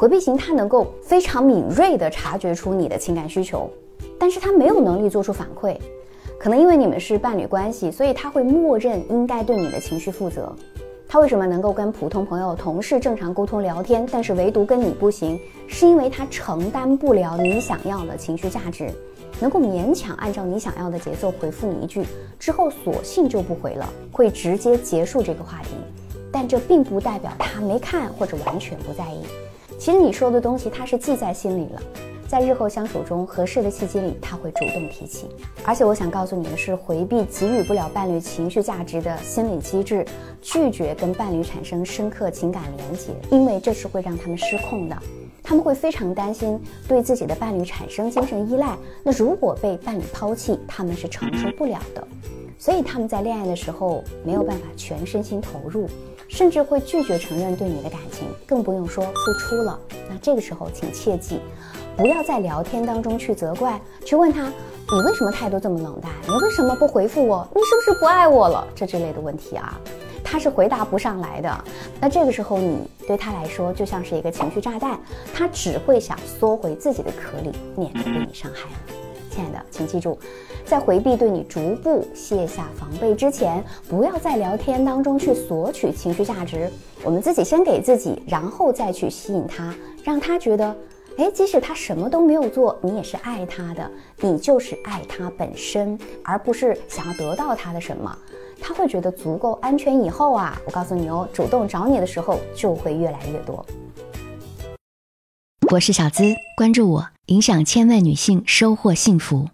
回避型他能够非常敏锐地察觉出你的情感需求，但是他没有能力做出反馈。可能因为你们是伴侣关系，所以他会默认应该对你的情绪负责。他为什么能够跟普通朋友、同事正常沟通聊天，但是唯独跟你不行？是因为他承担不了你想要的情绪价值，能够勉强按照你想要的节奏回复你一句之后，索性就不回了，会直接结束这个话题。但这并不代表他没看或者完全不在意。其实你说的东西，他是记在心里了。在日后相处中，合适的契机里，他会主动提起。而且我想告诉你的是，回避给予不了伴侣情绪价值的心理机制，拒绝跟伴侣产生深刻情感连接，因为这是会让他们失控的。他们会非常担心对自己的伴侣产生精神依赖，那如果被伴侣抛弃，他们是承受不了的。所以他们在恋爱的时候没有办法全身心投入，甚至会拒绝承认对你的感情，更不用说付出了。那这个时候，请切记。不要在聊天当中去责怪，去问他，你为什么态度这么冷淡？你为什么不回复我？你是不是不爱我了？这之类的问题啊，他是回答不上来的。那这个时候，你对他来说就像是一个情绪炸弹，他只会想缩回自己的壳里，免得被你伤害。亲爱的，请记住，在回避对你逐步卸下防备之前，不要在聊天当中去索取情绪价值。我们自己先给自己，然后再去吸引他，让他觉得。哎，即使他什么都没有做，你也是爱他的，你就是爱他本身，而不是想要得到他的什么。他会觉得足够安全以后啊，我告诉你哦，主动找你的时候就会越来越多。我是小资，关注我，影响千万女性，收获幸福。